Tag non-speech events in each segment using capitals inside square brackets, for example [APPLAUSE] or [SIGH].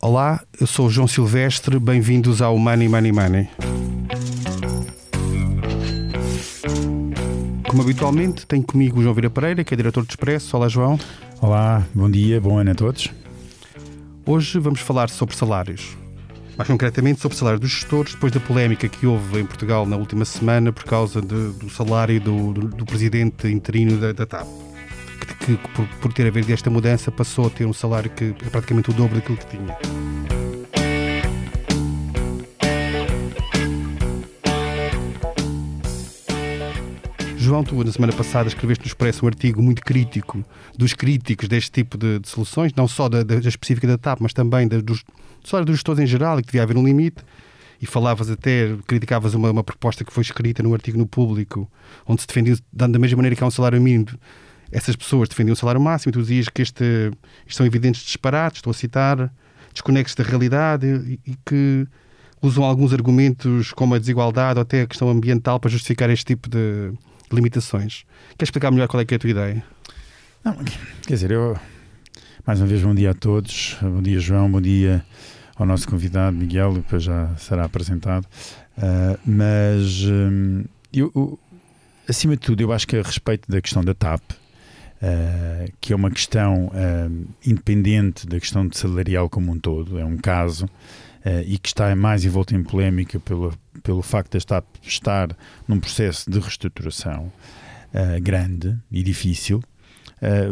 Olá, eu sou o João Silvestre, bem-vindos ao Money Money Money. Como habitualmente, tenho comigo o João Vira Pereira, que é diretor do Expresso. Olá, João. Olá, bom dia, bom ano a todos. Hoje vamos falar sobre salários. Mais concretamente sobre o salário dos gestores, depois da polémica que houve em Portugal na última semana por causa de, do salário do, do, do, presidente interino da, da TAP. Que, por, por, ter havido esta mudança passou a ter um salário que é praticamente o dobro daquilo que tinha. João, tu na semana passada escreveste no Expresso um artigo muito crítico dos críticos deste tipo de, de soluções, não só da, da, específica da TAP, mas também da, dos, só dos gestores em geral, e que devia haver um limite. E falavas até, criticavas uma, uma proposta que foi escrita num artigo no público, onde se defendia, da mesma maneira que há um salário mínimo, essas pessoas defendiam o salário máximo, e tu dizias que este, isto são evidentes disparates, estou a citar, desconexos da realidade e, e que usam alguns argumentos como a desigualdade ou até a questão ambiental para justificar este tipo de, limitações. Queres explicar melhor qual é, é a tua ideia? Não, quer dizer, eu mais uma vez bom dia a todos, bom dia João, bom dia ao nosso convidado Miguel, depois já será apresentado. Uh, mas um, eu, acima de tudo, eu acho que a respeito da questão da TAP, uh, que é uma questão uh, independente da questão de salarial como um todo, é um caso uh, e que está mais envolto em polémica pelo, pelo facto de estar, estar num processo de reestruturação grande e difícil.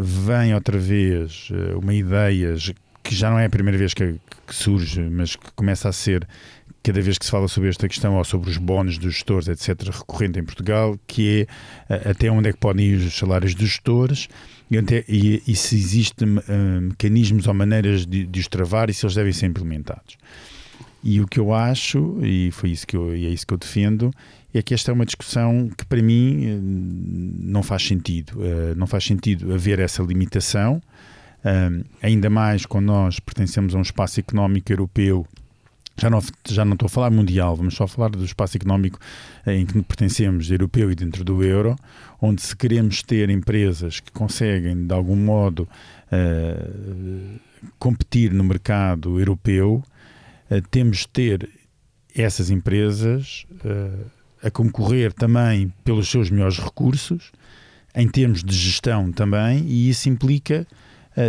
Vem outra vez uma ideia que já não é a primeira vez que, que, surge, mas que começa a ser cada vez que se fala sobre esta questão ou sobre os bónus dos gestores, etc., recorrente em Portugal, que é até onde é que podem ir os salários dos gestores e, até, e, e se existem uh, mecanismos ou maneiras de, de os travar e se eles devem ser implementados. E o que eu acho, e foi isso que eu, é isso que eu defendo, é que esta é uma discussão que para mim eh, não faz sentido. Eh, não faz sentido haver essa limitação, eh, ainda mais quando nós pertencemos a um espaço económico europeu já não, já não estou a falar mundial, vamos só falar do espaço económico em que pertencemos, europeu e dentro do euro, onde se queremos ter empresas que conseguem, de algum modo, uh, competir no mercado europeu, uh, temos de ter essas empresas uh, a concorrer também pelos seus melhores recursos, em termos de gestão também, e isso implica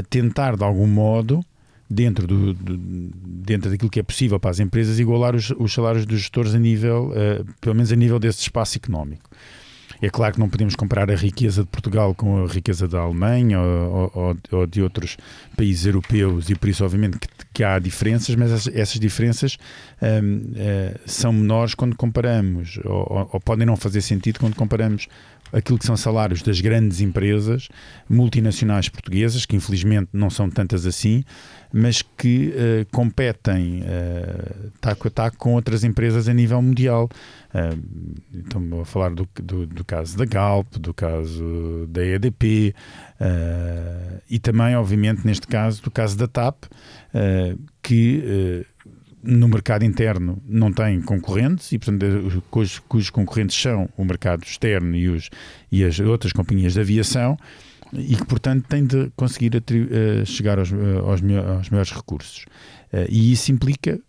tentar, de algum modo, dentro, do, do, dentro daquilo que é possível para as empresas, igualar os, os salários dos gestores a nível, pelo menos a nível desse espaço económico. É claro que não podemos comparar a riqueza de Portugal com a riqueza da Alemanha ou, ou, ou de outros países europeus e por isso, obviamente, que, que há diferenças, mas essas, essas diferenças um, uh, eh, são menores quando comparamos ou, ou podem não fazer sentido quando comparamos aquilo que são salários das grandes empresas multinacionais portuguesas, que infelizmente não são tantas assim, mas que uh, competem uh, taco a taco com outras empresas a nível mundial. Uh, estamos a falar do, do, do, caso da Galp, do caso da EDP uh, e também, obviamente, neste caso, do caso da TAP, que no mercado interno não tem concorrentes e, portanto, cujos, cujos concorrentes são o mercado externo e, os, e as outras companhias de aviação e que, portanto, tem de conseguir uh, chegar aos, uh, aos, aos melhores recursos. E isso implica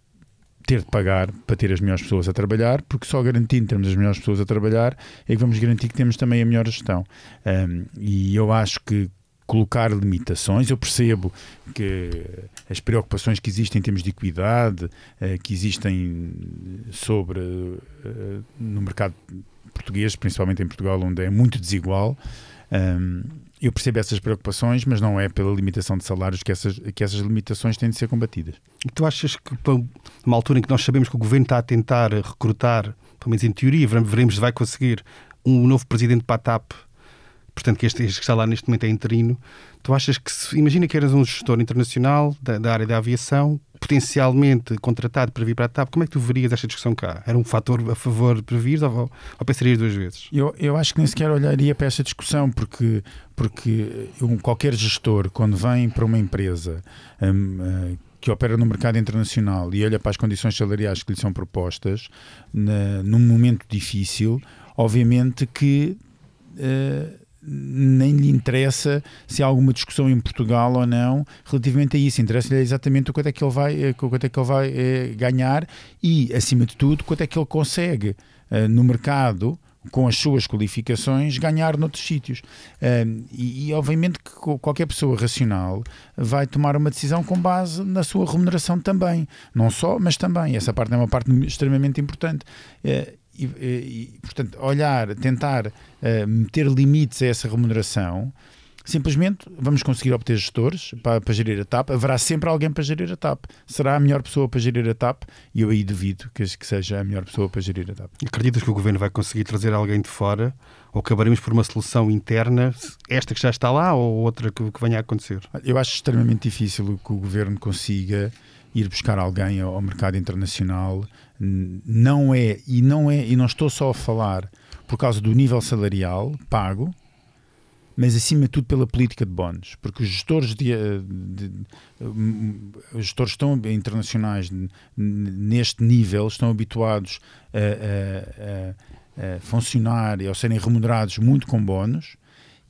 ter de pagar para ter as melhores pessoas a trabalhar, porque só garantindo termos as melhores pessoas a trabalhar é que vamos garantir que temos também a melhor gestão. E eu acho que colocar limitações. Eu percebo que as preocupações que existem em termos de equidade, que existem sobre no mercado português, principalmente em Portugal, onde é muito desigual. Um, eu percebo essas preocupações, mas não é pela limitação de salários que essas, que essas limitações têm de ser combatidas. E tu achas que, numa altura em que nós sabemos que o governo está a tentar recrutar, pelo menos em teoria, veremos se vai conseguir um novo presidente para a TAP, portanto, que este, este que está lá neste momento é interino, tu achas que, se, imagina que eras um gestor internacional da, da área da aviação, potencialmente contratado para vir para a TAP, como é que tu verias esta discussão cá? Era um fator a favor para vir ou, ou pensarias duas vezes? Eu, eu acho que nem sequer olharia para esta discussão, porque, porque um, qualquer gestor, quando vem para uma empresa um, uh, que opera no mercado internacional e olha para as condições salariais que lhe são propostas, na, num momento difícil, obviamente que. Uh, nem lhe interessa se há alguma discussão em Portugal ou não relativamente a isso. Interessa-lhe exatamente o quanto é que ele vai, eh, quanto é que ele vai eh, ganhar e, acima de tudo, quanto é que ele consegue eh, no mercado com as suas qualificações, ganhar noutros sítios. E, e, obviamente, que qualquer pessoa racional vai tomar uma decisão com base na sua remuneração também. Não só, mas também. Essa parte é uma parte extremamente importante. E, e, portanto, olhar, tentar uh, meter limites a essa remuneração Simplesmente vamos conseguir obter gestores para, para, gerir a TAP. Haverá sempre alguém para gerir a TAP. Será a melhor pessoa para gerir a TAP? E eu aí duvido que, que seja a melhor pessoa para gerir a TAP. Acreditas que o governo vai conseguir trazer alguém de fora? Ou acabaremos por uma solução interna, esta que já está lá ou outra que, que venha a acontecer? Eu acho extremamente difícil que o governo consiga ir buscar alguém ao mercado internacional. Não é, e não é, e não estou só a falar por causa do nível salarial pago, mas acima de tudo pela política de bónus, porque os gestores, de, de, de, os gestores estão internacionais neste nível estão habituados a, a, a, a funcionar e a serem remunerados muito com bónus.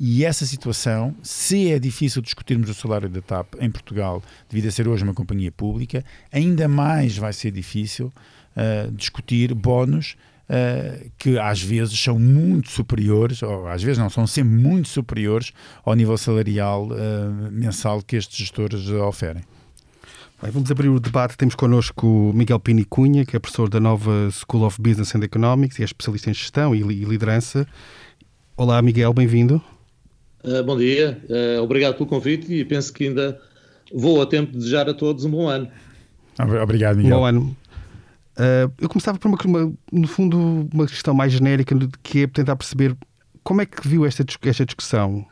E essa situação, se é difícil discutirmos o salário da TAP em Portugal, devido a ser hoje uma companhia pública, ainda mais vai ser difícil uh, discutir bónus uh, que às vezes são muito superiores, ou às vezes não, são sempre muito superiores ao nível salarial uh, mensal que estes gestores oferem. Bem, vamos abrir o debate. Temos connosco o Miguel Pini Cunha, que é professor da nova School of Business and Economics e é especialista em gestão e liderança. Olá, Miguel, bem-vindo. Uh, bom dia, uh, obrigado pelo convite e penso que ainda vou a tempo de desejar a todos um bom ano. Obrigado, Miguel. Um bom ano. Uh, eu começava por uma, uma, no fundo, uma questão mais genérica, que é tentar perceber como é que viu esta, esta discussão.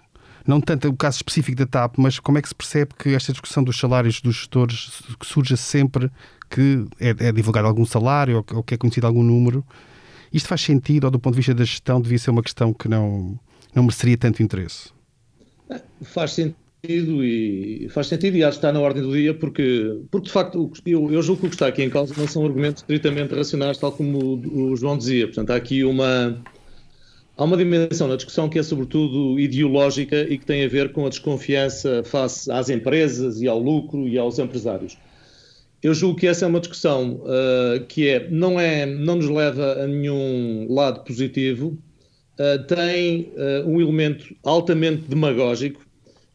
Não tanto o caso específico da TAP, mas como é que se percebe que esta discussão dos salários dos gestores que surge sempre que é, é divulgado algum salário ou, ou que é conhecido algum número. Isto faz sentido ou do ponto de vista da gestão devia ser uma questão que não, não mereceria tanto interesse? Faz sentido sentido e faz sentido e acho que está na ordem do dia porque, porque de facto eu, eu julgo que o que está aqui em causa não são argumentos estritamente racionais, tal como o, o João dizia. Portanto, há aqui uma há uma dimensão na discussão que é sobretudo ideológica e que tem a ver com a desconfiança face às empresas e ao lucro e aos empresários. Eu julgo que essa é uma discussão uh, que é, não, é, não nos leva a nenhum lado positivo, uh, tem uh, um elemento altamente demagógico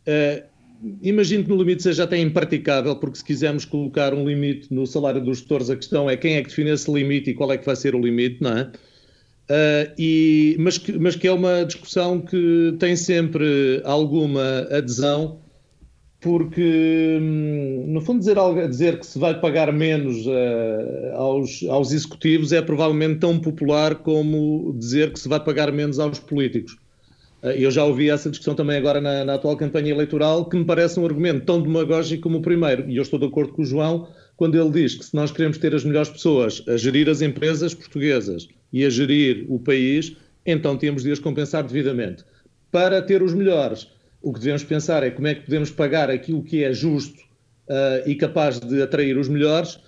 Uh, imagino que no limite seja até impraticável, porque se quisermos colocar um limite no salário dos gestores, a questão é quem é que define esse limite e qual é que vai ser o limite, não é? Uh, e, mas, que, mas que é uma discussão que tem sempre alguma adesão, porque, hum, no fundo, dizer, dizer que se vai pagar menos uh, aos, aos executivos é provavelmente tão popular como dizer que se vai pagar menos aos políticos. Eh, eu já ouvi essa discussão também agora na, na, atual campanha eleitoral, que me parece um argumento tão demagógico como o primeiro. E eu estou de acordo com o João quando ele diz que se nós queremos ter as melhores pessoas a gerir as empresas portuguesas e a gerir o país, então temos de as compensar devidamente. Para ter os melhores, o que devemos pensar é como é que podemos pagar aquilo que é justo uh, e capaz de atrair os melhores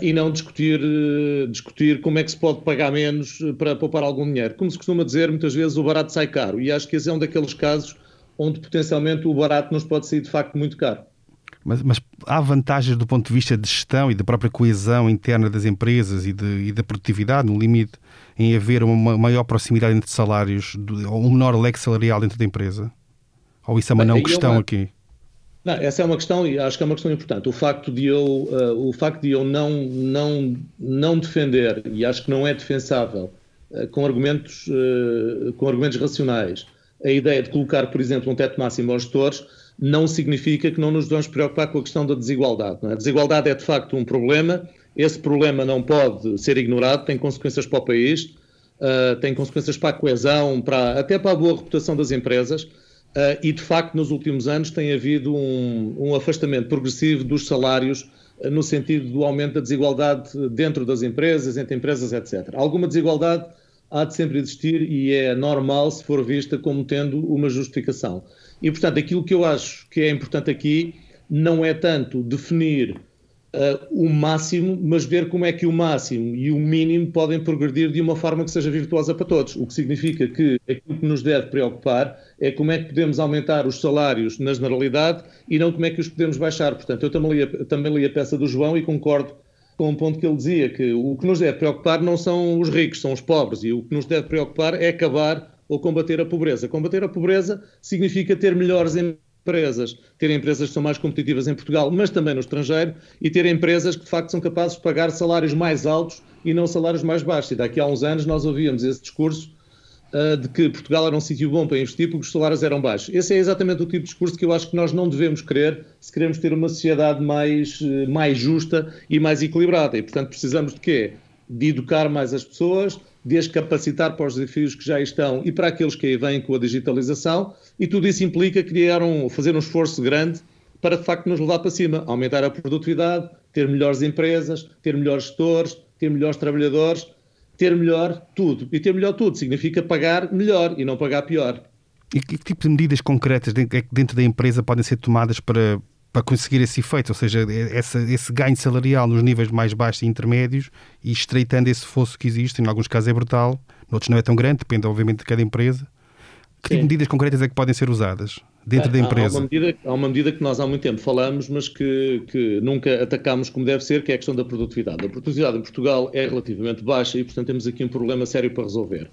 e não discutir, eh, discutir como é que se pode pagar menos eh, para poupar algum dinheiro. Como se costuma dizer, muitas vezes o barato sai caro. E acho que esse é um daqueles casos onde potencialmente o barato nos pode sair de facto muito caro. Mas, mas, há vantagens do ponto de vista de gestão e da própria coesão interna das empresas e, de, e da produtividade, no limite, em haver uma maior proximidade entre salários ou um menor leque salarial dentro da empresa? Ou isso é uma Bem, não é questão uma... aqui? Não, essa é uma questão e acho que é uma questão importante. O facto de eu, uh, o facto de eu não, não, não defender, e acho que não é defensável, uh, com, argumentos, uh, com argumentos racionais, a ideia de colocar, por exemplo, um teto máximo aos gestores, não significa que não nos devemos preocupar com a questão da desigualdade. É? A desigualdade é de facto um problema, esse problema não pode ser ignorado, tem consequências para o país, tem consequências para a coesão, para, até para a boa reputação das empresas. Uh, e de facto, nos últimos anos tem havido um, um afastamento progressivo dos salários uh, no sentido do aumento da desigualdade dentro das empresas, entre empresas, etc. Alguma desigualdade há de sempre existir e é normal se for vista como tendo uma justificação. E, portanto, aquilo que eu acho que é importante aqui não é tanto definir uh, o máximo, mas ver como é que o máximo e o mínimo podem progredir de uma forma que seja virtuosa para todos. O que significa que aquilo que nos deve preocupar é como é que podemos aumentar os salários na generalidade e não como é que os podemos baixar. Portanto, eu também li a, também li a peça do João e concordo com um ponto que ele dizia, que o que nos deve preocupar não são os ricos, são os pobres, e o que nos deve preocupar é acabar ou combater a pobreza. Combater a pobreza significa ter melhores empresas, ter empresas que são mais competitivas em Portugal, mas também no estrangeiro, e ter empresas que de facto são capazes de pagar salários mais altos e não salários mais baixos. E daqui a uns anos nós ouvíamos esse discurso uh, de que Portugal era um sítio bom para investir porque os salários eram baixos. Esse é exatamente o tipo de discurso que eu acho que nós não devemos querer se queremos ter uma sociedade mais, uh, mais justa e mais equilibrada. E, portanto, precisamos de quê? De educar mais as pessoas, de as capacitar para os desafios que já estão e para aqueles que aí vêm com a digitalização, e tudo isso implica criar um, fazer um esforço grande para de facto nos levar para cima, aumentar a produtividade, ter melhores empresas, ter melhores gestores, ter melhores trabalhadores, ter melhor tudo. E ter melhor tudo significa pagar melhor e não pagar pior. E que tipo de medidas concretas é dentro da empresa podem ser tomadas para, para conseguir esse efeito, ou seja, essa, esse ganho salarial nos níveis mais baixos e intermédios e estreitando esse fosso que existe, em alguns casos é brutal, noutros não é tão grande, depende obviamente de cada empresa. Que tipo de medidas concretas é que podem ser usadas dentro há, da empresa? Há uma, medida, há uma medida que nós há muito tempo falamos, mas que, que nunca atacámos como deve ser, que é a questão da produtividade. A produtividade em Portugal é relativamente baixa e, portanto, temos aqui um problema sério para resolver.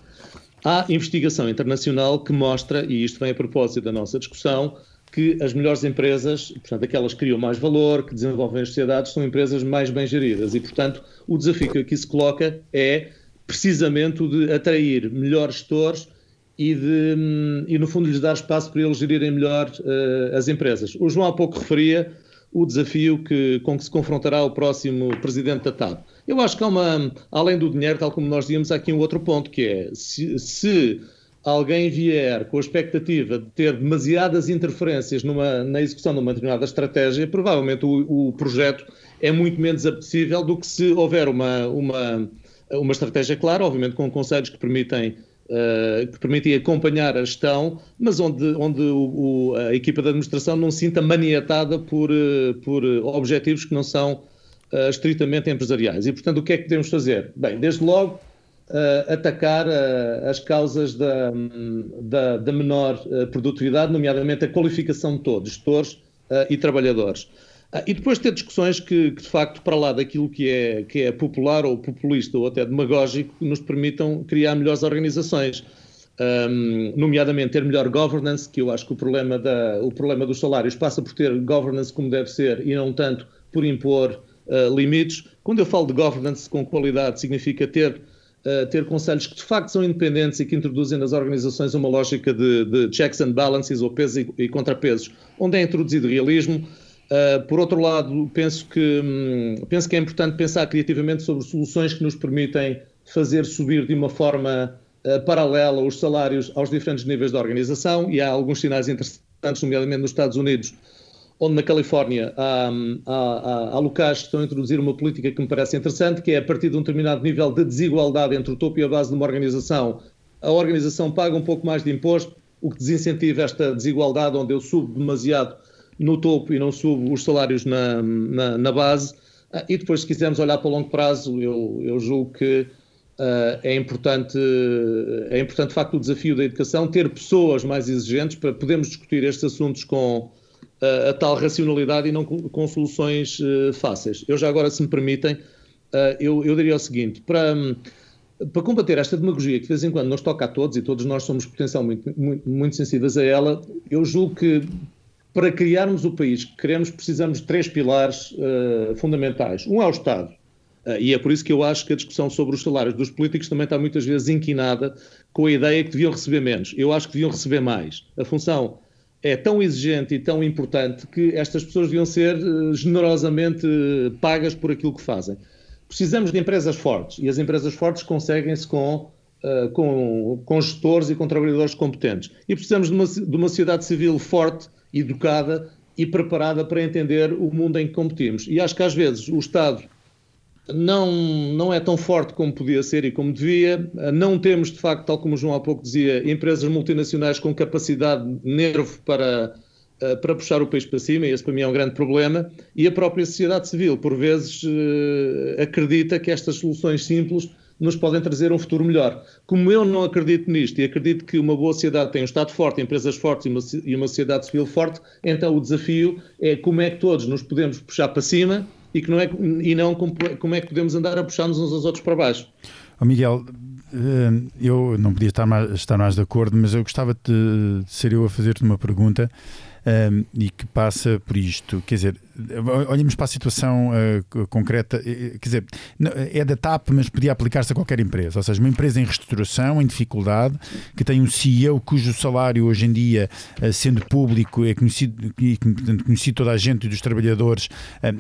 Há investigação internacional que mostra, e isto vem a propósito da nossa discussão, que as melhores empresas, portanto, aquelas que criam mais valor, que desenvolvem as sociedades, são empresas mais bem geridas. E, portanto, o desafio que aqui se coloca é precisamente o de atrair melhores gestores e, de, e no fundo, lhes dar espaço para eles gerirem melhor uh, as empresas. O João há pouco referia o desafio que, com que se confrontará o próximo presidente da TAP. Eu acho que há uma, além do dinheiro, tal como nós dizíamos, há aqui um outro ponto, que é se, se alguém vier com a expectativa de ter demasiadas interferências numa, na execução de uma determinada estratégia, provavelmente o, o projeto é muito menos apetecível do que se houver uma, uma, uma estratégia clara, obviamente com conselhos que permitem, uh, que permitem acompanhar a gestão, mas onde, onde o, o, a equipa de administração não se sinta maniatada por, uh, por objetivos que não são uh, estritamente empresariais. E, portanto, o que é que podemos fazer? Bem, desde logo, uh, atacar uh, as causas da, da, da menor uh, produtividade, nomeadamente a qualificação de todos, gestores e trabalhadores. e depois ter discussões que, que, de facto, para lá daquilo que é, que é popular ou populista ou até demagógico, nos permitam criar melhores organizações. Um, nomeadamente ter melhor governance, que eu acho que o problema, da, o problema dos salários passa por ter governance como deve ser e não tanto por impor uh, limites. Quando eu falo de governance com qualidade, significa ter ter conselhos que de facto são independentes e que introduzem nas organizações uma lógica de, de checks and balances, ou pesos e, e contrapesos, onde é introduzido realismo. Uh, por outro lado, penso que, hum, penso que é importante pensar criativamente sobre soluções que nos permitem fazer subir de uma forma uh, paralela os salários aos diferentes níveis da organização, e há alguns sinais interessantes, nomeadamente nos Estados Unidos, onde na Califórnia há, há, há, locais que estão a introduzir uma política que me parece interessante, que é a partir de um determinado nível de desigualdade entre o topo e a base de uma organização, a organização paga um pouco mais de imposto, o que desincentiva esta desigualdade, onde eu subo demasiado no topo e não subo os salários na, na, na base. Ah, e depois, se quisermos olhar para o longo prazo, eu, eu julgo que uh, é importante, é importante, de facto, o desafio da educação, ter pessoas mais exigentes para podermos discutir estes assuntos com, a, tal racionalidade e não com, soluções uh, fáceis. Eu já agora, se me permitem, uh, eu, eu diria o seguinte, para, para combater esta demagogia que de vez em quando nos toca a todos, e todos nós somos potencialmente muito, muito, sensíveis a ela, eu julgo que para criarmos o país que queremos precisamos de três pilares uh, fundamentais. Um é o Estado, e é por isso que eu acho que a discussão sobre os salários dos políticos também está muitas vezes inquinada com a ideia que deviam receber menos. Eu acho que deviam receber mais. A função é tão exigente e tão importante que estas pessoas deviam ser eh, generosamente eh, pagas por aquilo que fazem. Precisamos de empresas fortes e as empresas fortes conseguem-se com, uh, com, com, gestores e com trabalhadores competentes. E precisamos de uma, de uma sociedade civil forte, educada e preparada para entender o mundo em que competimos. E acho que às vezes o Estado não, não é tão forte como podia ser e como devia. Não temos, de facto, tal como o João há pouco dizia, empresas multinacionais com capacidade de nervo para, uh, para puxar o país para cima, e esse para mim é um grande problema, e a própria sociedade civil, por vezes, uh, acredita que estas soluções simples nos podem trazer um futuro melhor. Como eu não acredito nisto e acredito que uma boa sociedade tem um Estado forte, empresas fortes e uma, e uma sociedade civil forte, então o desafio é como é que todos nos podemos puxar para cima e, que não, é, e não como é que podemos andar a puxar-nos uns aos outros para baixo. Oh Miguel, eh, eu não podia estar mais, estar mais de acordo, mas eu gostava de, de ser eu a fazer-te uma pergunta um, e que passa por isto. Quer dizer, olhamos para a situação uh, concreta, quer dizer, é da TAP, mas podia aplicar-se a qualquer empresa. Ou seja, uma empresa em reestruturação, em dificuldade, que tem um CEO cujo salário hoje em dia, uh, sendo público, é conhecido, e, conhecido toda a gente dos trabalhadores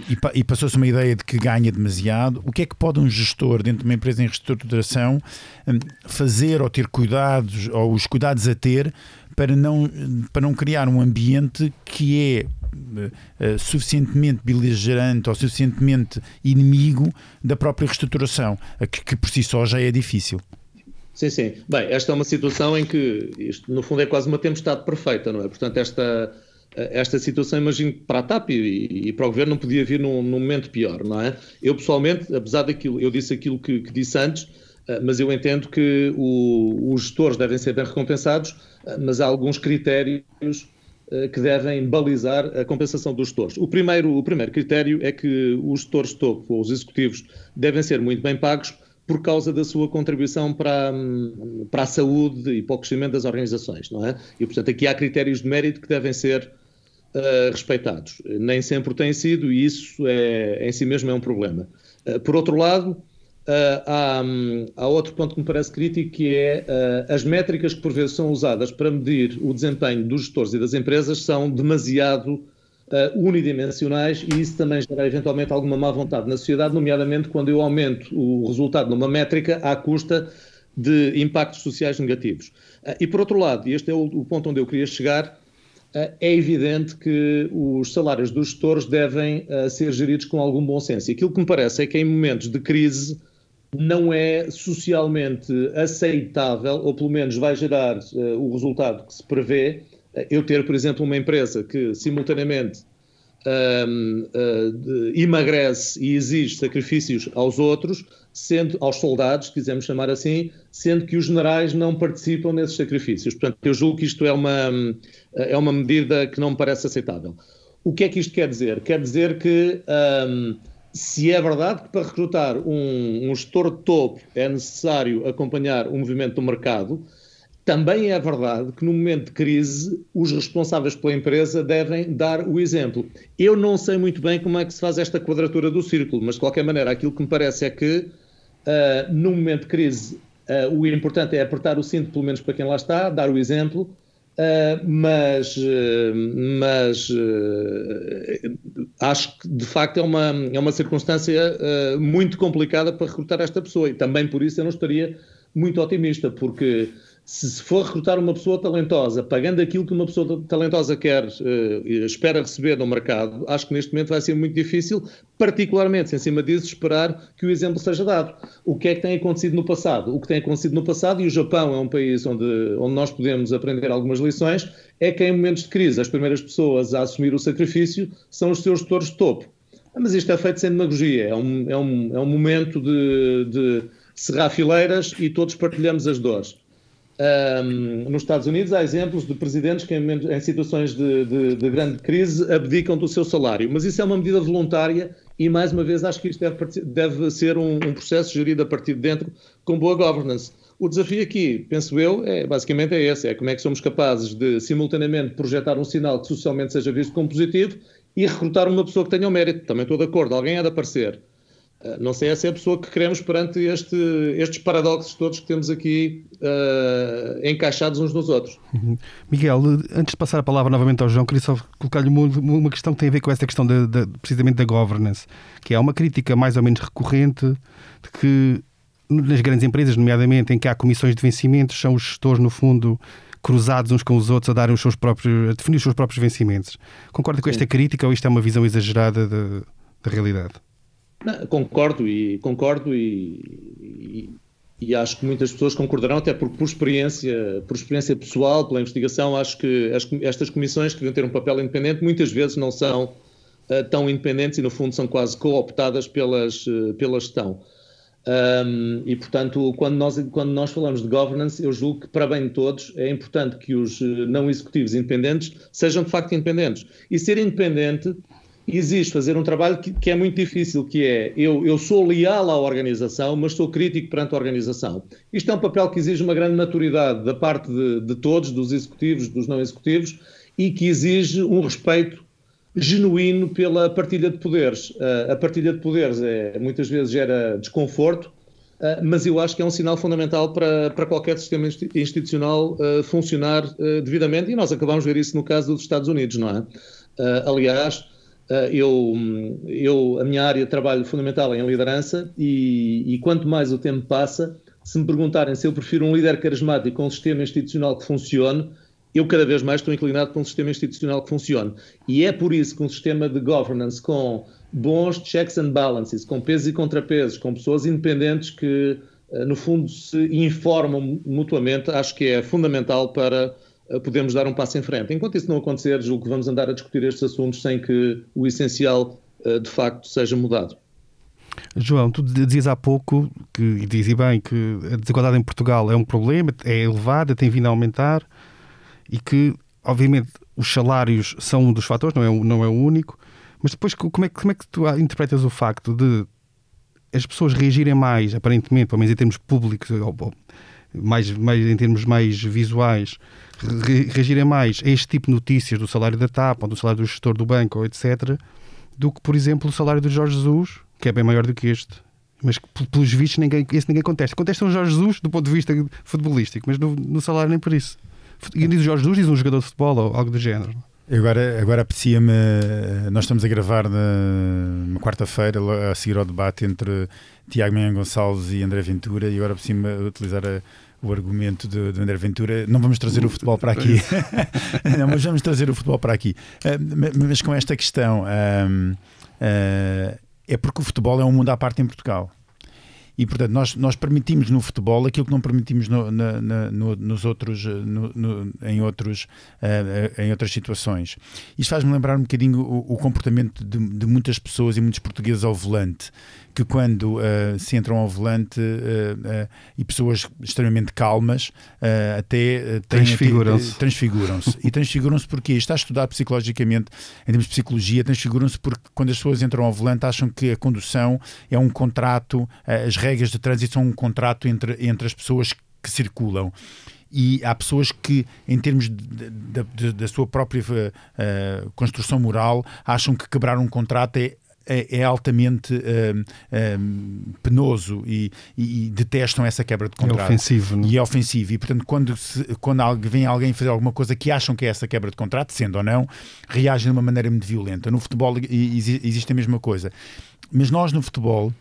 e, e passou-se uma ideia de que ganha demasiado. O que é que pode um gestor dentro de uma empresa em reestruturação um, fazer ou ter cuidados, ou os cuidados a ter para não, para não criar um ambiente que é uh, suficientemente beligerante ou suficientemente inimigo da própria reestruturação, que, que por si só já é difícil. Sim, sim. Bem, esta é uma situação em que isto, no fundo, é quase uma tempestade perfeita, não é? Portanto, esta, esta situação, imagino, para a TAP e, e, para o governo não podia vir num, num, momento pior, não é? Eu, pessoalmente, apesar daquilo, eu disse aquilo que, que disse antes, mas eu entendo que o, os gestores devem ser bem recompensados mas há alguns critérios eh, que devem balizar a compensação dos gestores. O primeiro, o primeiro critério é que os gestores topo, ou os executivos, devem ser muito bem pagos por causa da sua contribuição para, para a saúde e para o crescimento das organizações, não é? E, portanto, aqui há critérios de mérito que devem ser uh, respeitados. Nem sempre tem sido e isso é, em si mesmo é um problema. Uh, por outro lado, há, há, outro ponto que me parece crítico, que é uh, as métricas que por vezes são usadas para medir o desempenho dos gestores e das empresas são demasiado uh, unidimensionais e isso também gera eventualmente alguma má vontade na sociedade, nomeadamente quando eu aumento o resultado numa métrica à custa de impactos sociais negativos. e por outro lado, e este é o, o ponto onde eu queria chegar, é evidente que os salários dos gestores devem ser geridos com algum bom senso. E aquilo que me parece é que em momentos de crise não é socialmente aceitável, ou pelo menos vai gerar uh, o resultado que se prevê, uh, eu ter, por exemplo, uma empresa que simultaneamente um, uh, emagrece e exige sacrifícios aos outros, sendo aos soldados, se quisermos chamar assim, sendo que os generais não participam nesses sacrifícios. Portanto, eu julgo que isto é uma, é uma medida que não me parece aceitável. O que é que isto quer dizer? Quer dizer que um, se é verdade que para recrutar um, um gestor de topo é necessário acompanhar o movimento do mercado, também é verdade que no momento de crise os responsáveis pela empresa devem dar o exemplo. Eu não sei muito bem como é que se faz esta quadratura do círculo, mas de qualquer maneira aquilo que me parece é que uh, no momento de crise uh, o importante é apertar o cinto, pelo menos para quem lá está, dar o exemplo, Uh, mas, uh, mas uh, acho que de facto é uma, é uma circunstância muito complicada para recrutar esta pessoa. E também por isso eu não estaria muito otimista, porque se for recrutar uma pessoa talentosa, pagando aquilo que uma pessoa talentosa quer, uh, espera receber no mercado, acho que neste momento vai ser muito difícil, particularmente, em cima disso, esperar que o exemplo seja dado. O que é que tem acontecido no passado? O que tem acontecido no passado, e o Japão é um país onde, onde nós podemos aprender algumas lições, é que em momentos de crise as primeiras pessoas a assumir o sacrifício são os seus gestores de topo. Mas isto é feito sem demagogia, é um, é um, é um momento de, de cerrar fileiras e todos partilhamos as dores. Um, nos Estados Unidos há exemplos de presidentes que, em, em situações de, de, de, grande crise, abdicam do seu salário. Mas isso é uma medida voluntária e, mais uma vez, acho que isto deve, deve ser um, um, processo gerido a partir de dentro com boa governance. O desafio aqui, penso eu, é basicamente é esse: é como é que somos capazes de, simultaneamente, projetar um sinal que socialmente seja visto como positivo e recrutar uma pessoa que tenha o mérito. Também estou de acordo, alguém há de aparecer. Eh, não sei se é a pessoa que queremos perante este, estes paradoxos todos que temos aqui uh, encaixados uns nos outros. Uhum. Miguel, antes de passar a palavra novamente ao João, queria só colocar-lhe uma, questão que tem a ver com essa questão de, de, precisamente da governance, que é uma crítica mais ou menos recorrente de que nas grandes empresas, nomeadamente em que há comissões de vencimentos, são os gestores, no fundo, cruzados uns com os outros a darem os seus próprios, a definir os seus próprios vencimentos. Concorda com esta crítica ou isto é uma visão exagerada da realidade? Não, concordo e concordo e, e, e acho que muitas pessoas concordarão, até porque por experiência, por experiência pessoal, pela investigação, acho que as, estas comissões que deviam ter um papel independente muitas vezes não são uh, tão independentes e no fundo são quase cooptadas pelas, uh, pela gestão. Um, e portanto, quando nós, quando nós falamos de governance, eu julgo que para bem de todos é importante que os não executivos independentes sejam de facto independentes. E ser independente existe fazer um trabalho que, que, é muito difícil, que é eu, eu sou leal à organização, mas sou crítico perante a organização. Isto é um papel que exige uma grande maturidade da parte de, de todos, dos executivos, dos não executivos, e que exige um respeito genuíno pela partilha de poderes. Uh, a partilha de poderes é, muitas vezes gera desconforto, uh, mas eu acho que é um sinal fundamental para, para qualquer sistema institucional uh, funcionar devidamente, e nós acabamos de ver isso no caso dos Estados Unidos, não é? aliás, eu, eu, a minha área de trabalho fundamental é em liderança e, e, quanto mais o tempo passa, se me perguntarem se eu prefiro um líder carismático com um sistema institucional que funcione, eu cada vez mais estou inclinado para um sistema institucional que funcione. E é por isso que um sistema de governance com bons checks and balances, com pesos e contrapesos, com pessoas independentes que, eh, no fundo, se informam mutuamente, acho que é fundamental para podemos dar um passo em frente. Enquanto isso não acontecer, julgo que vamos andar a discutir estes assuntos sem que o essencial, eh, de facto, seja mudado. João, tu dizias há pouco, que, e bem, que a desigualdade em Portugal é um problema, é elevada, tem vindo a aumentar e que, obviamente, os salários são um dos fatores, não é, não é o único, mas depois como é, como é que tu interpretas o facto de as pessoas reagirem mais, aparentemente, pelo menos em termos públicos, ou, mais, mais em termos mais visuais, reagirem mais a este tipo de notícias do salário da TAP ou do salário do gestor do banco, etc., do que, por exemplo, o salário do Jorge Jesus, que é bem maior do que este. Mas que, pelos vistos, ninguém, esse ninguém contesta. Contesta o Jorge Jesus do ponto de vista futebolístico, mas no, no salário nem por isso. E diz o Jorge Jesus, diz um jogador de futebol ou algo do género. Agora, agora aprecia-me. Nós estamos a gravar na, quarta-feira, a seguir ao debate entre Tiago Menha Gonçalves e André Ventura, e agora aprecia-me utilizar a, o argumento de, de André Ventura. Não vamos trazer o futebol para aqui, [LAUGHS] não, mas vamos trazer o futebol para aqui. Uh, mas com esta questão, uh, uh, é porque o futebol é um mundo à parte em Portugal. E, portanto, nós, nós permitimos no futebol aquilo que não permitimos no, na, na, no, nos outros, no, em, outros, uh, em outras situações. Isto faz-me lembrar um bocadinho o, o comportamento de, de, muitas pessoas e muitos portugueses ao volante, que quando uh, se entram ao volante uh, e pessoas extremamente calmas até transfiguram-se. Transfiguram-se. e transfiguram-se porque está estudado psicologicamente, em termos de psicologia, transfiguram-se porque quando as pessoas entram ao volante acham que a condução é um contrato, as regras regras de trânsito são um contrato entre, entre as pessoas que circulam e há pessoas que, em termos da sua própria uh, construção moral, acham que quebrar um contrato é, é, é altamente uh, uh, penoso e, e, detestam essa quebra de é contrato. É ofensivo. Não? E é ofensivo. E, portanto, quando, se, quando vem alguém fazer alguma coisa que acham que é essa quebra de contrato, sendo ou não, reagem de uma maneira muito violenta. No futebol existe a mesma coisa. Mas nós, no futebol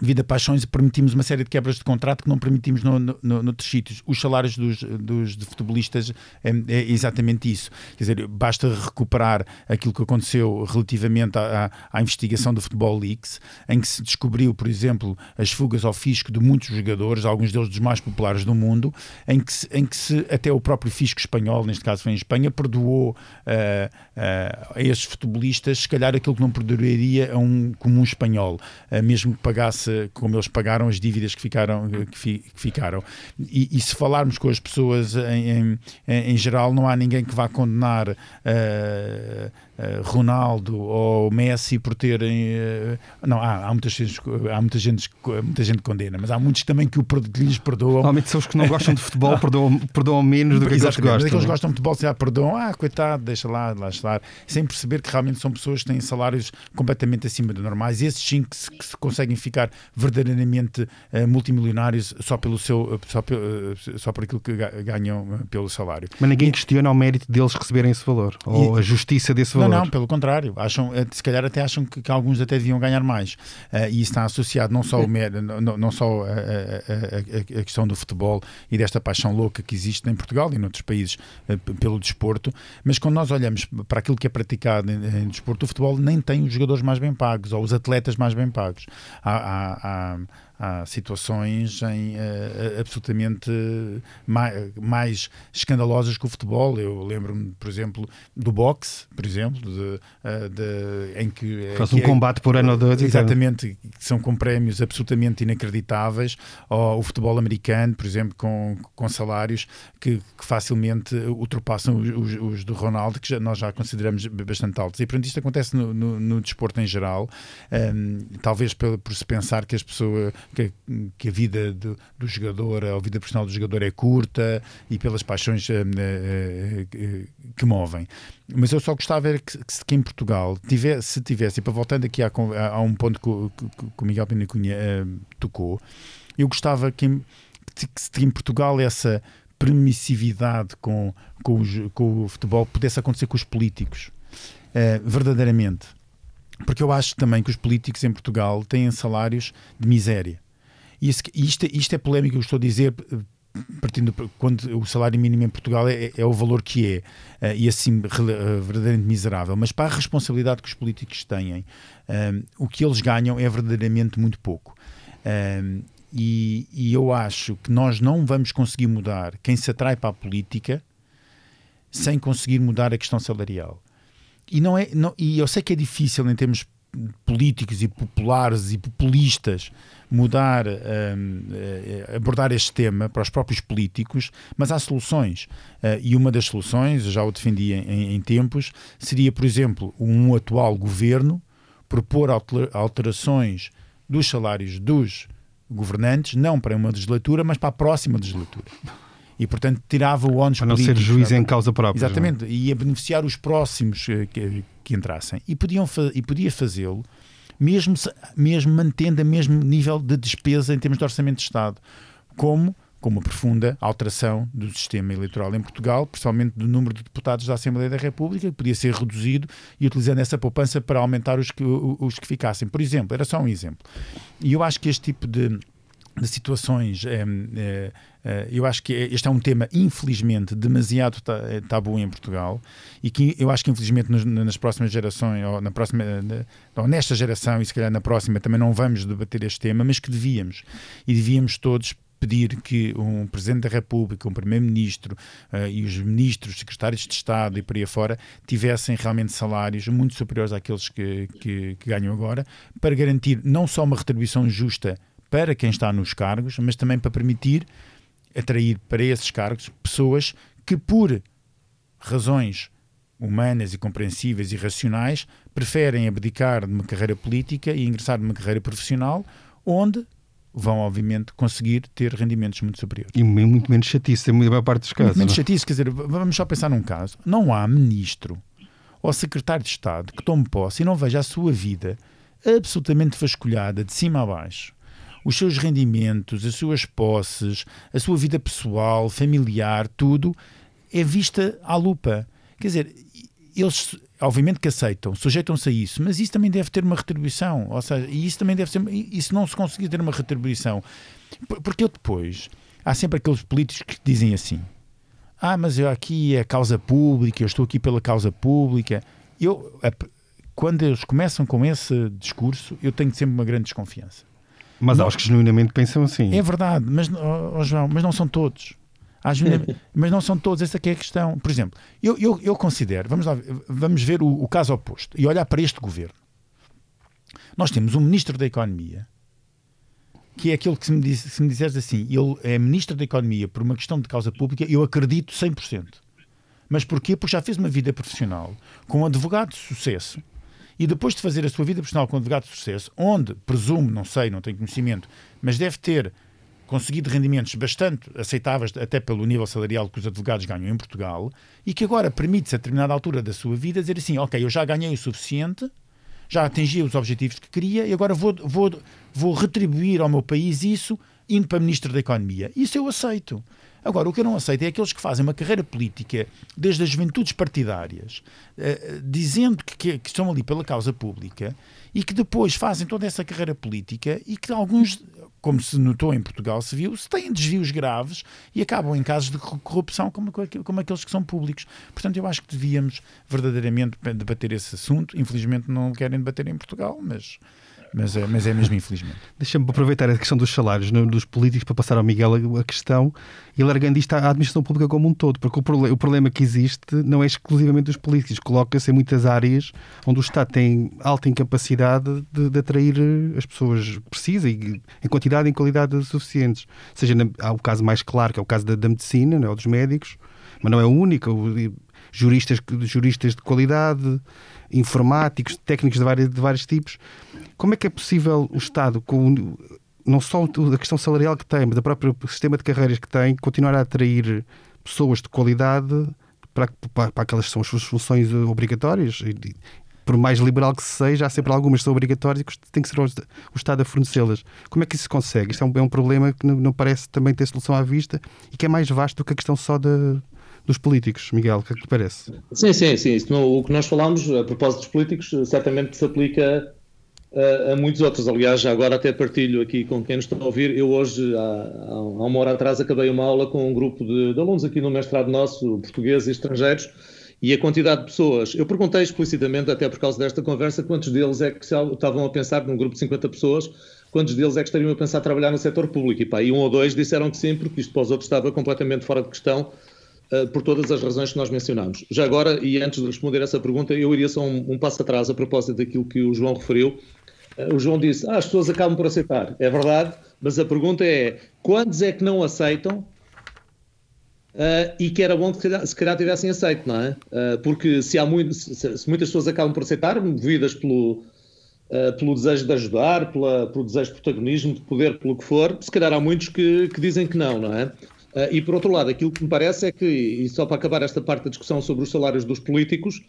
devido a paixões, permitimos uma série de quebras de contrato que não permitimos no, no, no, noutros sítios. Os salários dos, dos de futebolistas é, é, exatamente isso. Quer dizer, basta recuperar aquilo que aconteceu relativamente à, à, investigação do Futebol Leaks, em que se descobriu, por exemplo, as fugas ao fisco de muitos jogadores, alguns deles dos mais populares do mundo, em que se, em que se até o próprio fisco espanhol, neste caso foi em Espanha, perdoou uh, uh, a esses futebolistas, se calhar aquilo que não perdoaria a um comum espanhol, uh, mesmo que pagasse como eles pagaram as dívidas que ficaram. Que, fi, que ficaram. E, e, se falarmos com as pessoas em, em, em, geral, não há ninguém que vá condenar. Uh, uh, Ronaldo ou Messi por terem. Uh, não, há, há, muitas, há muita gente, muita gente que condena, mas há muitos também que, o, que lhes perdoam. Normalmente são os que não gostam de futebol, perdoam, perdoam menos do que aqueles que gostam. Mas aqueles que gostam de futebol, se perdoam, ah, coitado, deixa lá, lá estar, sem perceber que realmente são pessoas que têm salários completamente acima do normais. Esses sim que se, que se conseguem ficar verdadeiramente uh, multimilionários só pelo seu só, uh, só por aquilo que ganham pelo salário. Mas ninguém e, questiona o mérito deles receberem esse valor, e, ou a justiça desse valor. Não, não, pelo contrário. Acham, eh, se calhar até acham que, que alguns até deviam ganhar mais. Uh, e isso está associado não só, o, não, não só a, a, a, a, questão do futebol e desta paixão louca que existe em Portugal e noutros países uh, pelo desporto, mas quando nós olhamos para aquilo que é praticado em, em, desporto, o futebol nem tem os jogadores mais bem pagos ou os atletas mais bem pagos. Há, há, há há situações em, uh, absolutamente mais, mais, escandalosas que o futebol. Eu lembro-me, por exemplo, do boxe, por exemplo, de, uh, de, em que. Faz um é, combate por ano ou dois. Exatamente, que são com prémios absolutamente inacreditáveis. Ou o futebol americano, por exemplo, com, com salários que, que facilmente ultrapassam os, os, os, do Ronaldo, que já, nós já consideramos bastante altos. E, portanto, isto acontece no, no, no desporto em geral. Um, talvez por, por se pensar que as pessoas que, que a vida do, do, jogador, a vida personal do jogador é curta e pelas paixões uh, uh, que movem. Mas eu só gostava era que, que em Portugal, tivesse, se tivesse, e para voltando aqui a, a, um ponto que, que, que o Miguel Pinacunha tocou, eu gostava que que em Portugal essa permissividade com, com, o, com o futebol pudesse acontecer com os políticos, uh, verdadeiramente. Porque eu acho também que os políticos em Portugal têm salários de miséria. Isto, isto é polémico, eu estou a dizer partindo quando o salário mínimo em Portugal é, é o valor que é uh, e assim uh, verdadeiramente miserável. Mas para a responsabilidade que os políticos têm um, eh, o que eles ganham é verdadeiramente muito pouco. Um, e, e, eu acho que nós não vamos conseguir mudar quem se atrai para a política sem conseguir mudar a questão salarial e não é não, e eu sei que é difícil em termos políticos e populares e populistas mudar, um, eh, abordar este tema para os próprios políticos, mas há soluções. Uh, e uma das soluções, já o defendi em, em, tempos, seria, por exemplo, um atual governo propor alterações dos salários dos governantes, não para uma legislatura, mas para a próxima legislatura e portanto tirava o ónus para não ser juiz em causa própria exatamente, e ia beneficiar os próximos eh, que, que entrassem e, podiam e podia fazê-lo mesmo, mesmo mantendo o mesmo nível de despesa em termos de orçamento de Estado como com uma profunda alteração do sistema eleitoral em Portugal, principalmente do número de deputados da Assembleia da República, que podia ser reduzido e utilizando essa poupança para aumentar os que, os que ficassem. Por exemplo, era só um exemplo. E eu acho que este tipo de, de situações. É, é, é, eu acho que este é um tema, infelizmente, demasiado eh, tabu em Portugal e que eu acho que, infelizmente, nas próximas gerações, ou, na próxima, ou nesta geração e se calhar na próxima, também não vamos debater este tema, mas que devíamos. E devíamos todos pedir que um Presidente da República, um Primeiro-Ministro uh, e os ministros, secretários de Estado e por aí fora tivessem realmente salários muito superiores àqueles que, que, que ganham agora, para garantir não só uma retribuição justa para quem está nos cargos, mas também para permitir atrair para esses cargos pessoas que, por razões humanas e compreensíveis e racionais, preferem abdicar de uma carreira política e ingressar numa carreira profissional, onde vão, obviamente, conseguir ter rendimentos muito superiores. E muito menos chatice, em maior parte dos casos. Muito menos não? É? chatice, quer dizer, vamos só pensar num caso. Não há ministro ou secretário de Estado que tome posse e não veja a sua vida absolutamente vasculhada de cima a baixo os seus rendimentos, as suas posses, a sua vida pessoal, familiar, tudo é vista à lupa. Quer dizer, eles obviamente que aceitam, sujeitam-se a isso, mas isso também deve ter uma retribuição, ou seja, e isso também deve ser, e se não se conseguir ter uma retribuição, porque eu depois, há sempre aqueles políticos que dizem assim, ah, mas eu aqui é causa pública, eu estou aqui pela causa pública, eu, quando eles começam com esse discurso, eu tenho sempre uma grande desconfiança. Mas não, há os que genuinamente pensam assim. É verdade, mas, oh, João, mas não são todos. [LAUGHS] mas não são todos, essa é, é a questão. Por exemplo, eu, eu, eu considero, vamos, lá, vamos ver o, o, caso oposto e olhar para este governo. Nós temos um Ministro da Economia, que é aquele que se me, diz, se me disseres assim, ele é Ministro da Economia por uma questão de causa pública, eu acredito 100%. Mas porquê? Porque já fez uma vida profissional com um advogado de sucesso e depois de fazer a sua vida profissional com advogado de sucesso, onde, presumo, não sei, não tenho conhecimento, mas deve ter conseguido rendimentos bastante aceitáveis até pelo nível salarial que os advogados ganham em Portugal e que agora permite-se a determinada altura da sua vida dizer assim, ok, eu já ganhei o suficiente, já atingi os objetivos que queria e agora vou, vou, vou retribuir ao meu país isso indo para Ministro da Economia. Isso eu aceito. Agora, o que eu não aceito é aqueles que fazem uma carreira política desde as juventudes partidárias, uh, dizendo que, que, estão ali pela causa pública e que depois fazem toda essa carreira política e que alguns, como se notou em Portugal, se viu, se têm desvios graves e acabam em casos de corrupção como, como aqueles que são públicos. Portanto, eu acho que devíamos verdadeiramente debater esse assunto. Infelizmente não querem debater em Portugal, mas mas é, mas é mesmo infelizmente. Deixa-me aproveitar a questão dos salários no, dos políticos para passar ao Miguel a, questão e largando isto à administração pública como um todo, porque o, prole o problema que existe não é exclusivamente dos políticos, coloca-se em muitas áreas onde o Estado tem alta incapacidade de, de atrair as pessoas precisas em quantidade e em qualidade suficientes. Seja, na, há o caso mais claro, que é o caso da, da medicina, não é? dos médicos, mas não é o único. Juristas, juristas de qualidade, informáticos, técnicos de vários, de vários tipos. Como é que é possível o Estado, com não só a questão salarial que tem, mas o próprio sistema de carreiras que tem, continuar a atrair pessoas de qualidade para, para, para aquelas que são as suas funções obrigatórias? Por mais liberal que seja, há sempre algumas que são obrigatórias e que tem que ser o, Estado a fornecê-las. Como é que isso se consegue? Isto é um, é um problema que não, não, parece também ter solução à vista e que é mais vasto do que a questão só de, dos políticos. Miguel, o que é que te parece? Sim, sim, sim. Isso, o que nós falámos a propósito dos políticos certamente se aplica a, a, muitos outros. Aliás, já agora até partilho aqui com quem nos está a ouvir. Eu hoje, há, há uma hora atrás, acabei uma aula com um grupo de, de alunos aqui no mestrado nosso, portugueses e estrangeiros, e a quantidade de pessoas. Eu perguntei explicitamente, até por causa desta conversa, quantos deles é que estavam a pensar, num grupo de 50 pessoas, quantos deles é que estariam a pensar trabalhar no setor público. E, pá, e um ou dois disseram que sim, porque isto para os outros estava completamente fora de questão por todas as razões que nós mencionamos. Já agora, e antes de responder essa pergunta, eu iria só um, um passo atrás a propósito daquilo que o João referiu. Uh, o João disse, ah, as pessoas acabam por aceitar. É verdade, mas a pergunta é, quantos é que não aceitam Uh, e que era bom que se calhar tivessem aceito, não é? Uh, porque se, há muito, se, se, muitas pessoas acabam por aceitar, movidas pelo, uh, pelo desejo de ajudar, pela, pelo desejo de protagonismo, de poder, pelo que for, se calhar há muitos que, que dizem que não, não é? E por outro lado, aquilo que me parece é que, e só para acabar esta parte da discussão sobre os salários dos políticos,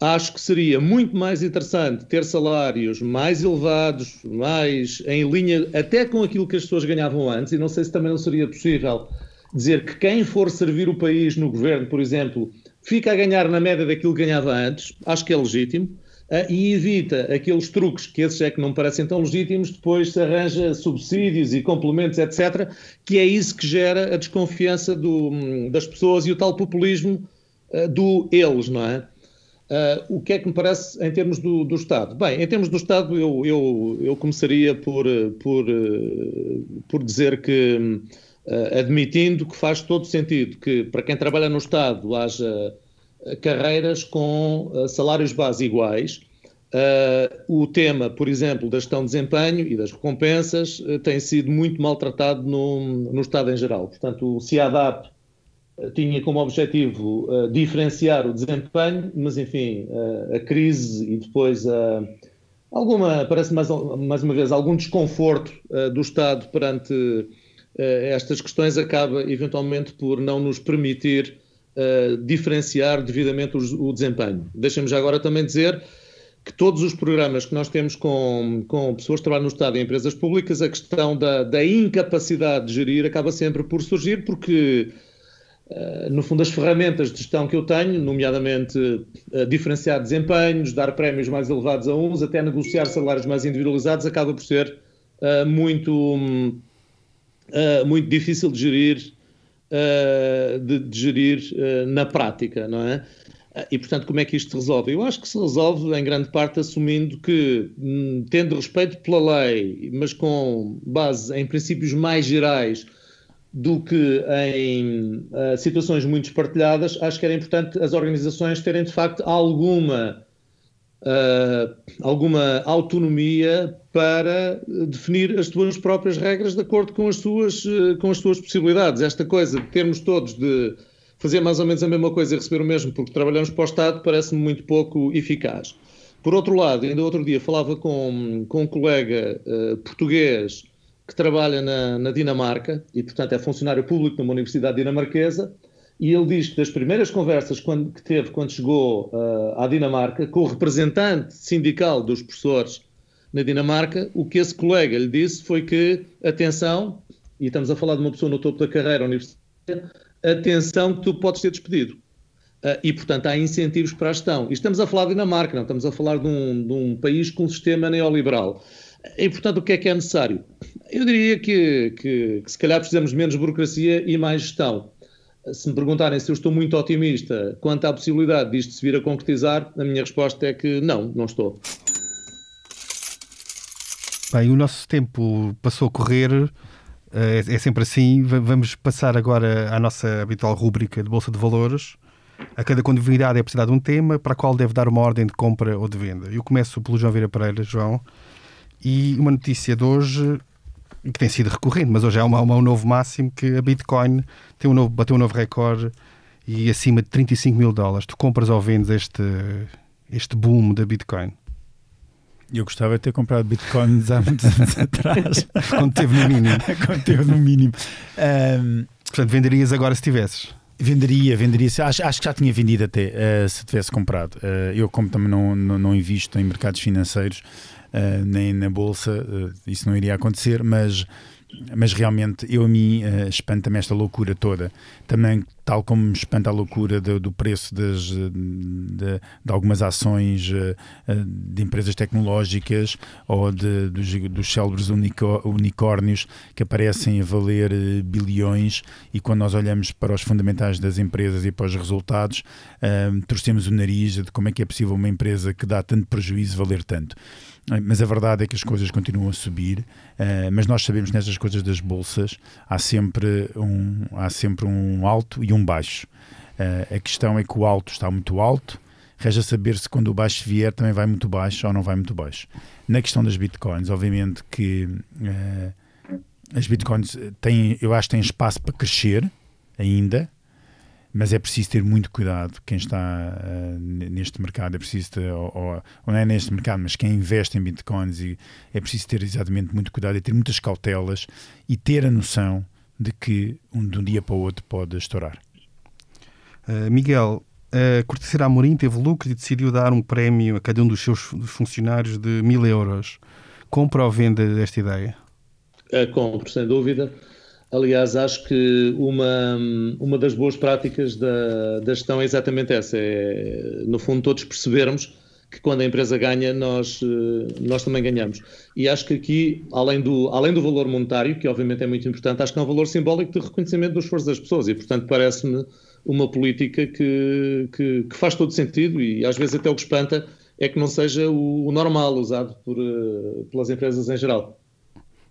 acho que seria muito mais interessante ter salários mais elevados, mais em linha até com aquilo que as pessoas ganhavam antes, e não sei se também não seria possível dizer que quem for servir o país no governo, por exemplo, fica a ganhar na média daquilo que ganhava antes, acho que é legítimo, uh, e evita aqueles truques, que esses é que não parecem tão legítimos, depois se arranja subsídios e complementos, etc., que é isso que gera a desconfiança do, das pessoas e o tal populismo uh, do eles, não é? Uh, o que é que me parece em termos do, do Estado? Bem, em termos do Estado, eu, eu, eu começaria por, por, por dizer que uh, admitindo que faz todo sentido que para quem trabalha no Estado haja eh, carreiras com uh, salários base iguais. Uh, o tema, por exemplo, da gestão de desempenho e das recompensas uh, tem sido muito maltratado no, no Estado em geral. Portanto, o CIADAP uh, tinha como objetivo diferenciar o desempenho, mas, enfim, a crise e depois alguma, parece mais, mais uma vez, algum desconforto do Estado perante eh, estas questões acaba eventualmente por não nos permitir uh, diferenciar devidamente o, desempenho. Deixem-me já agora também dizer que todos os programas que nós temos com, com pessoas que trabalham no Estado e empresas públicas, a questão da, da incapacidade de gerir acaba sempre por surgir, porque, uh, no fundo, as ferramentas de gestão que eu tenho, nomeadamente diferenciar desempenhos, dar prémios mais elevados a uns, até negociar salários mais individualizados, acaba por ser muito. Um, uh, muito difícil de gerir, uh, de, de, gerir uh, na prática, não é? E, portanto, como é que isto se resolve? Eu acho que se resolve, em grande parte, assumindo que, hum, tendo respeito pela lei, mas com base em princípios mais gerais do que em situações muito espartilhadas, acho que era importante as organizações terem, de facto, alguma uh, alguma autonomia para definir as suas próprias regras de acordo com as suas, uh, com as suas possibilidades. Esta coisa de termos todos de fazer mais ou menos a mesma coisa e receber o mesmo porque trabalhamos para o Estado parece-me muito pouco eficaz. Por outro lado, ainda outro dia falava com, com um colega uh, português que trabalha na, na Dinamarca e, portanto, é funcionário público numa universidade dinamarquesa e ele diz que das primeiras conversas quando, que teve quando chegou uh, à Dinamarca, com o representante sindical dos professores na Dinamarca, o que esse colega lhe disse foi que, atenção, e estamos a falar de uma pessoa no topo da carreira universitária, atenção que tu podes ser despedido. Uh, e, portanto, há incentivos para a gestão. E estamos a falar de Dinamarca, não estamos a falar de um, de um país com um sistema neoliberal. E, portanto, o que é que é necessário? Eu diria que, que, que se calhar precisamos de menos burocracia e mais gestão se me perguntarem se eu estou muito otimista quanto à possibilidade disto se vir a concretizar, a minha resposta é que não, não estou. Bem, o nosso tempo passou a correr, é, é sempre assim. Vamos passar agora à nossa habitual rúbrica de Bolsa de Valores. A cada convidado é precisado um tema para qual deve dar uma ordem de compra ou de venda. Eu começo pelo João Vieira Pereira, João, e uma notícia de hoje que tem sido recorrente, mas hoje é uma, uma, um novo máximo que a Bitcoin tem um novo, bateu um novo recorde e acima de 35 mil dólares. Tu compras ou vendes este, este boom da Bitcoin? Eu gostava de ter comprado bitcoins há muitos anos [LAUGHS] atrás. Quando teve no mínimo. [LAUGHS] Quando teve no mínimo. Um, Portanto, venderias agora se tivesses? Venderia, venderia. Acho, acho que já tinha vendido até uh, se tivesse comprado. Uh, eu, como também não, não, não, invisto em mercados financeiros, uh, nem na bolsa, isso não iria acontecer, mas mas realmente eu a mim espanta-me esta loucura toda. Também, tal como me espanta a loucura do, do preço das, de, de, algumas ações uh, de empresas tecnológicas ou de, dos, dos célebres unicórnios que aparecem a valer uh, bilhões e quando nós olhamos para os fundamentais das empresas e para os resultados, uh, torcemos o nariz de como é que é possível uma empresa que dá tanto prejuízo valer tanto. Mas a verdade é que as coisas continuam a subir, uh, mas nós sabemos nestas coisas das bolsas há sempre um, há sempre um alto e um baixo. Uh, a questão é que o alto está muito alto, resta saber se quando o baixo vier também vai muito baixo ou não vai muito baixo. Na questão das bitcoins, obviamente que uh, as bitcoins têm, eu acho que têm espaço para crescer ainda, mas é preciso ter muito cuidado quem está uh, neste mercado, é preciso ter, ou, ou, não é neste mercado, mas quem investe em bitcoins e é preciso ter exatamente muito cuidado e ter muitas cautelas e ter a noção de que um, de um dia para o outro pode estourar. Uh, Miguel, a Cortesia Amorim teve lucro e decidiu dar um prémio a cada um dos seus funcionários de mil euros. Compra ou venda desta ideia? Uh, compro, sem dúvida. Aliás, acho que uma, uma das boas práticas da, da gestão é exatamente essa: é, no fundo, todos percebermos que quando a empresa ganha, nós, eh, nós também ganhamos. E acho que aqui, além do, além do valor monetário, que obviamente é muito importante, acho que é um valor simbólico de reconhecimento do esforço das pessoas e, portanto, parece-me uma política que, que, que, faz todo sentido e às vezes até o que espanta é que não seja o, o normal usado por, eh, pelas empresas em geral.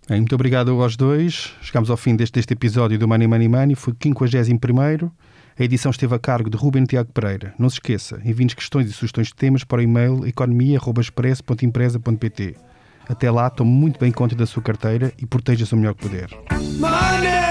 Bem, muito obrigado aos dois. Chegamos ao fim deste, deste episódio do Money Money Money. Foi o 51 a edição esteve a cargo de Ruben Tiago Pereira. Não se esqueça, envie-nos questões e sugestões de temas para o e-mail economia.expresso.empresa.pt. Até lá, tome muito bem conta da sua carteira e proteja-se o melhor que puder. Money,